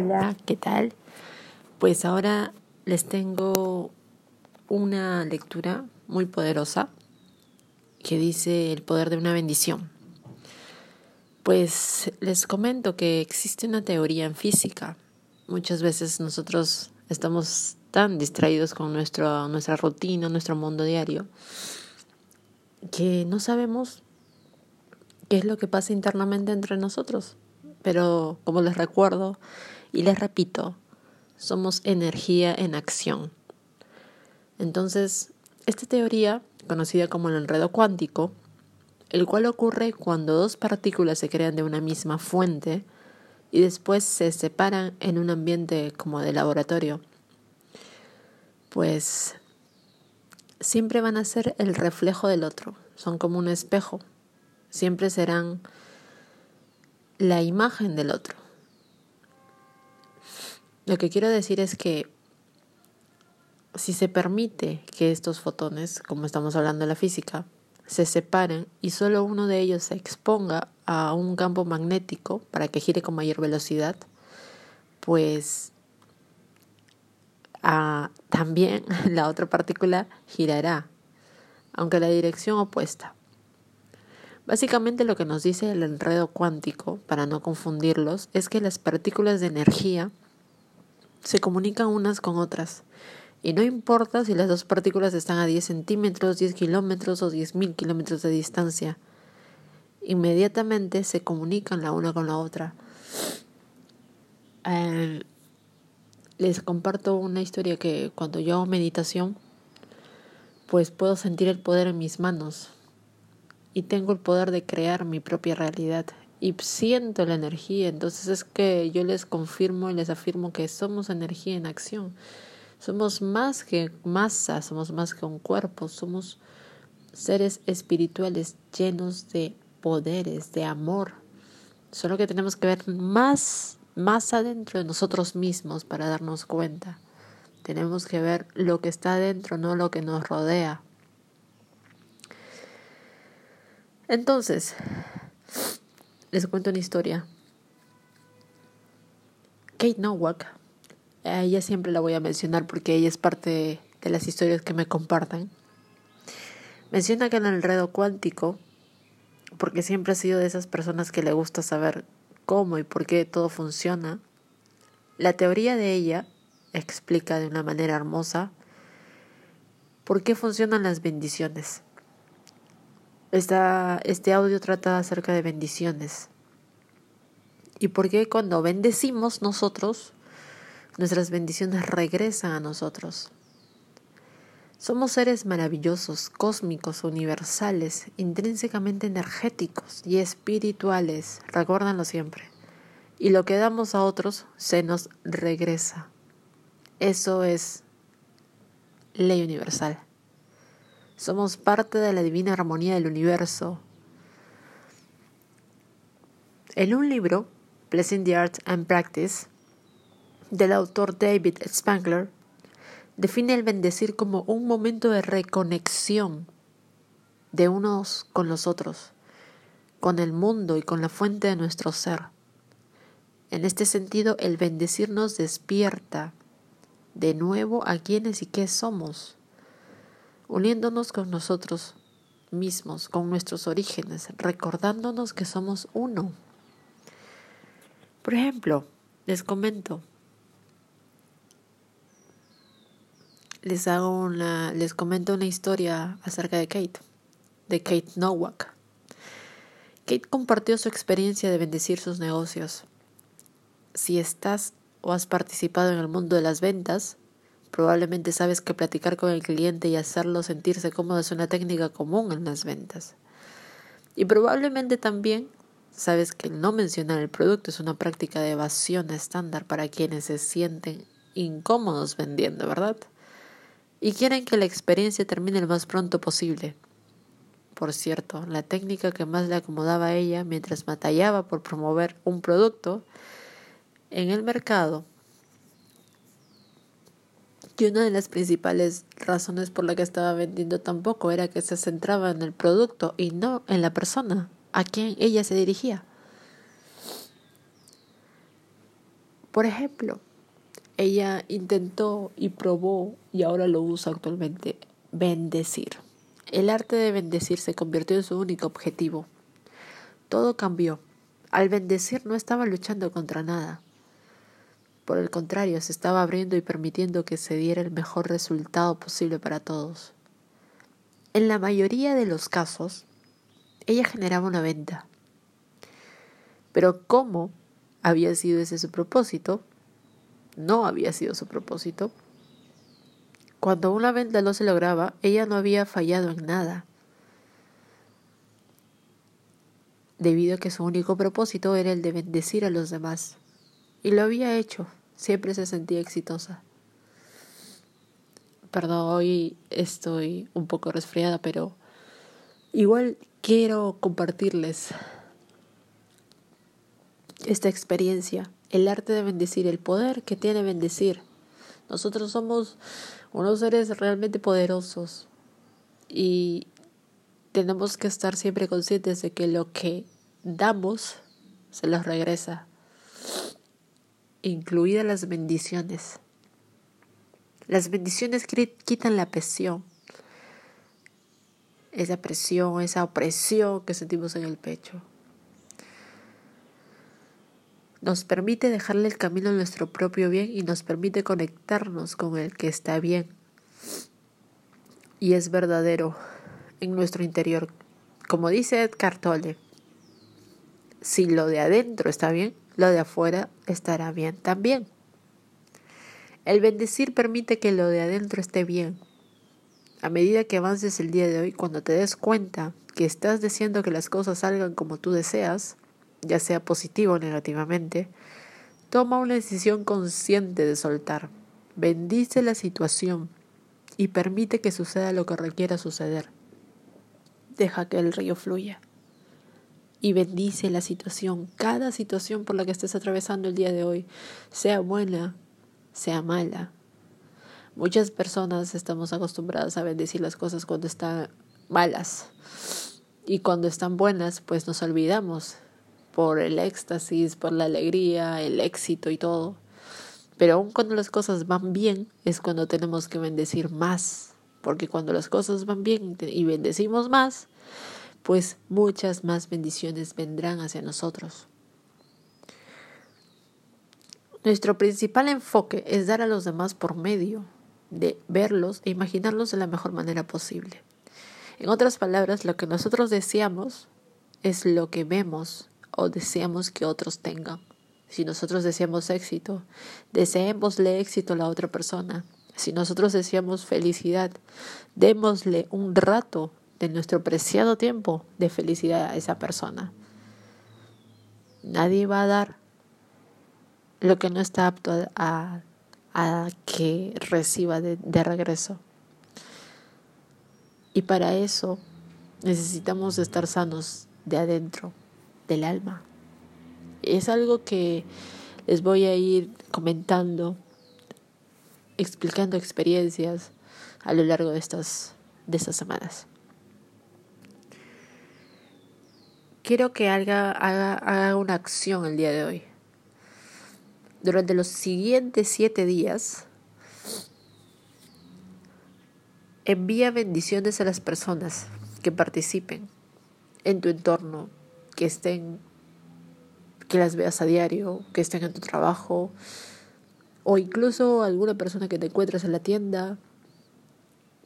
Hola, ¿qué tal? Pues ahora les tengo una lectura muy poderosa que dice el poder de una bendición. Pues les comento que existe una teoría en física. Muchas veces nosotros estamos tan distraídos con nuestro, nuestra rutina, nuestro mundo diario, que no sabemos qué es lo que pasa internamente entre nosotros. Pero como les recuerdo, y les repito, somos energía en acción. Entonces, esta teoría, conocida como el enredo cuántico, el cual ocurre cuando dos partículas se crean de una misma fuente y después se separan en un ambiente como de laboratorio, pues siempre van a ser el reflejo del otro, son como un espejo, siempre serán la imagen del otro. Lo que quiero decir es que si se permite que estos fotones, como estamos hablando de la física, se separen y solo uno de ellos se exponga a un campo magnético para que gire con mayor velocidad, pues ah, también la otra partícula girará, aunque la dirección opuesta. Básicamente lo que nos dice el enredo cuántico, para no confundirlos, es que las partículas de energía se comunican unas con otras. Y no importa si las dos partículas están a 10 centímetros, 10 kilómetros o 10.000 kilómetros de distancia. Inmediatamente se comunican la una con la otra. Eh, les comparto una historia que cuando yo hago meditación, pues puedo sentir el poder en mis manos y tengo el poder de crear mi propia realidad y siento la energía. Entonces es que yo les confirmo y les afirmo que somos energía en acción. Somos más que masa, somos más que un cuerpo, somos seres espirituales llenos de poderes, de amor. Solo que tenemos que ver más, más adentro de nosotros mismos para darnos cuenta. Tenemos que ver lo que está adentro, no lo que nos rodea. Entonces, les cuento una historia. Kate Nowak, a ella siempre la voy a mencionar porque ella es parte de las historias que me compartan. Menciona que en el enredo cuántico, porque siempre ha sido de esas personas que le gusta saber cómo y por qué todo funciona, la teoría de ella explica de una manera hermosa por qué funcionan las bendiciones este audio trata acerca de bendiciones. ¿Y por qué cuando bendecimos nosotros, nuestras bendiciones regresan a nosotros? Somos seres maravillosos, cósmicos, universales, intrínsecamente energéticos y espirituales, recuérdanlo siempre. Y lo que damos a otros se nos regresa. Eso es ley universal. Somos parte de la divina armonía del universo. En un libro, Blessing the Art and Practice, del autor David Spangler, define el bendecir como un momento de reconexión de unos con los otros, con el mundo y con la fuente de nuestro ser. En este sentido, el bendecir nos despierta de nuevo a quienes y qué somos uniéndonos con nosotros mismos, con nuestros orígenes, recordándonos que somos uno. Por ejemplo, les comento, les hago una, les comento una historia acerca de Kate, de Kate Nowak. Kate compartió su experiencia de bendecir sus negocios. Si estás o has participado en el mundo de las ventas, Probablemente sabes que platicar con el cliente y hacerlo sentirse cómodo es una técnica común en las ventas. Y probablemente también sabes que no mencionar el producto es una práctica de evasión estándar para quienes se sienten incómodos vendiendo, ¿verdad? Y quieren que la experiencia termine lo más pronto posible. Por cierto, la técnica que más le acomodaba a ella mientras batallaba por promover un producto en el mercado y una de las principales razones por la que estaba vendiendo tampoco era que se centraba en el producto y no en la persona a quien ella se dirigía. Por ejemplo, ella intentó y probó y ahora lo usa actualmente, bendecir. El arte de bendecir se convirtió en su único objetivo. Todo cambió. Al bendecir no estaba luchando contra nada. Por el contrario, se estaba abriendo y permitiendo que se diera el mejor resultado posible para todos. En la mayoría de los casos, ella generaba una venta. Pero ¿cómo había sido ese su propósito? No había sido su propósito. Cuando una venta no se lograba, ella no había fallado en nada. Debido a que su único propósito era el de bendecir a los demás. Y lo había hecho. Siempre se sentía exitosa. Perdón, hoy estoy un poco resfriada, pero igual quiero compartirles esta experiencia, el arte de bendecir, el poder que tiene bendecir. Nosotros somos unos seres realmente poderosos y tenemos que estar siempre conscientes de que lo que damos se los regresa, incluidas las bendiciones. Las bendiciones quitan la presión, esa presión, esa opresión que sentimos en el pecho. Nos permite dejarle el camino a nuestro propio bien y nos permite conectarnos con el que está bien y es verdadero en nuestro interior. Como dice Edgar Tolle, si lo de adentro está bien, lo de afuera estará bien también. El bendecir permite que lo de adentro esté bien. A medida que avances el día de hoy, cuando te des cuenta que estás deseando que las cosas salgan como tú deseas, ya sea positivo o negativamente, toma una decisión consciente de soltar. Bendice la situación y permite que suceda lo que requiera suceder. Deja que el río fluya y bendice la situación, cada situación por la que estés atravesando el día de hoy, sea buena, sea mala. Muchas personas estamos acostumbradas a bendecir las cosas cuando están malas y cuando están buenas, pues nos olvidamos por el éxtasis, por la alegría, el éxito y todo. Pero aun cuando las cosas van bien, es cuando tenemos que bendecir más. Porque cuando las cosas van bien y bendecimos más, pues muchas más bendiciones vendrán hacia nosotros. Nuestro principal enfoque es dar a los demás por medio de verlos e imaginarlos de la mejor manera posible. En otras palabras, lo que nosotros deseamos es lo que vemos o deseamos que otros tengan. Si nosotros deseamos éxito, deseémosle éxito a la otra persona. Si nosotros deseamos felicidad, démosle un rato de nuestro preciado tiempo de felicidad a esa persona. Nadie va a dar lo que no está apto a, a que reciba de, de regreso. Y para eso necesitamos estar sanos de adentro del alma. Es algo que les voy a ir comentando, explicando experiencias a lo largo de estas, de estas semanas. Quiero que haga, haga, haga una acción el día de hoy. Durante los siguientes siete días, envía bendiciones a las personas que participen en tu entorno, que estén, que las veas a diario, que estén en tu trabajo, o incluso alguna persona que te encuentres en la tienda,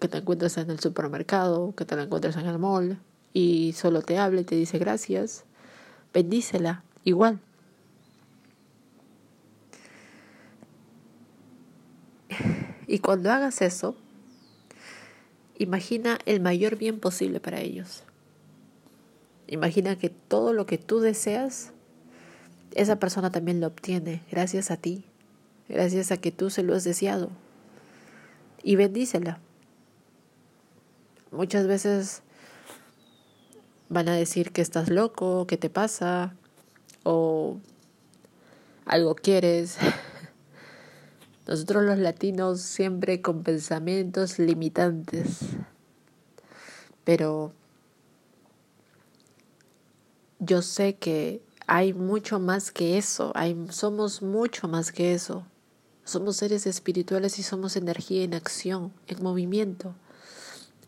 que te encuentres en el supermercado, que te la encuentres en el mall y solo te habla y te dice gracias, bendícela igual. Y cuando hagas eso, imagina el mayor bien posible para ellos. Imagina que todo lo que tú deseas, esa persona también lo obtiene gracias a ti, gracias a que tú se lo has deseado. Y bendícela. Muchas veces van a decir que estás loco, que te pasa, o algo quieres. Nosotros los latinos siempre con pensamientos limitantes. Pero yo sé que hay mucho más que eso, hay, somos mucho más que eso. Somos seres espirituales y somos energía en acción, en movimiento.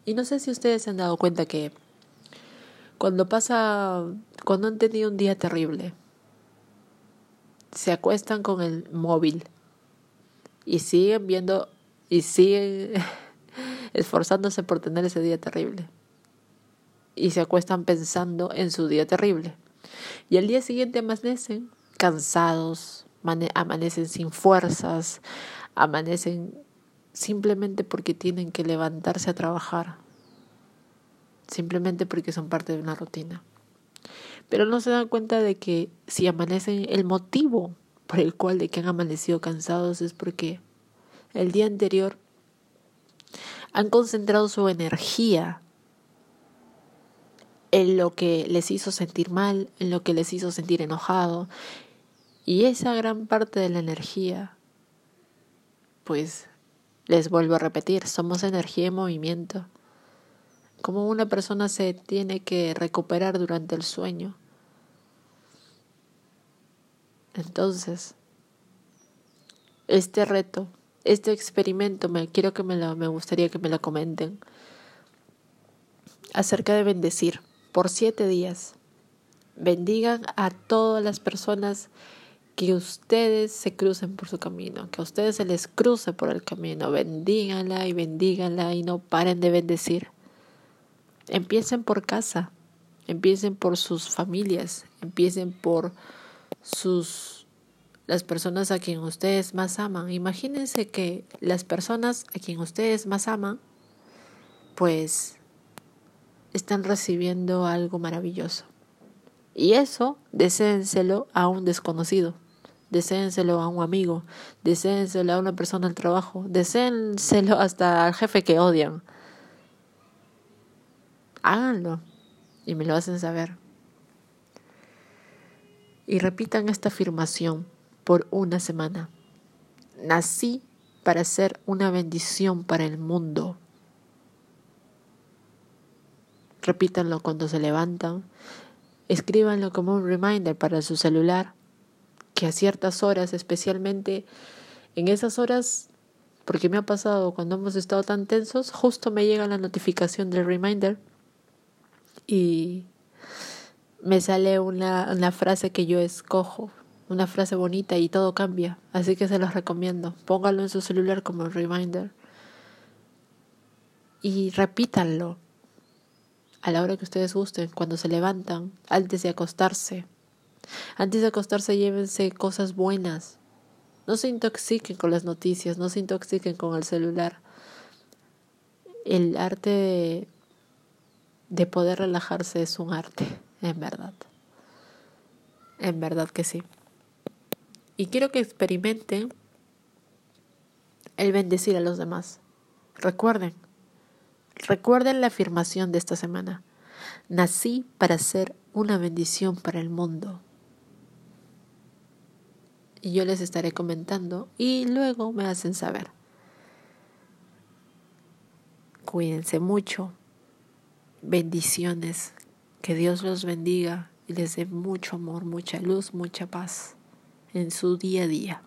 Y no sé si ustedes se han dado cuenta que cuando pasa, cuando han tenido un día terrible, se acuestan con el móvil y siguen viendo y siguen esforzándose por tener ese día terrible. Y se acuestan pensando en su día terrible. Y al día siguiente amanecen cansados, amanecen sin fuerzas, amanecen simplemente porque tienen que levantarse a trabajar, simplemente porque son parte de una rutina. Pero no se dan cuenta de que si amanecen, el motivo por el cual de que han amanecido cansados es porque el día anterior han concentrado su energía en lo que les hizo sentir mal, en lo que les hizo sentir enojado. Y esa gran parte de la energía, pues les vuelvo a repetir, somos energía en movimiento. Como una persona se tiene que recuperar durante el sueño. Entonces, este reto, este experimento, me quiero que me lo, me gustaría que me lo comenten acerca de bendecir por siete días. Bendigan a todas las personas que ustedes se crucen por su camino, que a ustedes se les cruce por el camino. Bendíganla y bendíganla y no paren de bendecir. Empiecen por casa, empiecen por sus familias, empiecen por sus las personas a quien ustedes más aman. Imagínense que las personas a quien ustedes más aman, pues están recibiendo algo maravilloso. Y eso, deséenselo a un desconocido, deséenselo a un amigo, deséenselo a una persona al trabajo, deséenselo hasta al jefe que odian. Háganlo y me lo hacen saber. Y repitan esta afirmación por una semana. Nací para ser una bendición para el mundo. Repítanlo cuando se levantan. Escríbanlo como un reminder para su celular. Que a ciertas horas, especialmente en esas horas, porque me ha pasado cuando hemos estado tan tensos, justo me llega la notificación del reminder y me sale una, una frase que yo escojo, una frase bonita y todo cambia. Así que se los recomiendo. Póngalo en su celular como reminder. Y repítanlo a la hora que ustedes gusten, cuando se levantan, antes de acostarse. Antes de acostarse llévense cosas buenas. No se intoxiquen con las noticias, no se intoxiquen con el celular. El arte de, de poder relajarse es un arte, en verdad. En verdad que sí. Y quiero que experimenten el bendecir a los demás. Recuerden, Recuerden la afirmación de esta semana. Nací para ser una bendición para el mundo. Y yo les estaré comentando y luego me hacen saber. Cuídense mucho. Bendiciones. Que Dios los bendiga y les dé mucho amor, mucha luz, mucha paz en su día a día.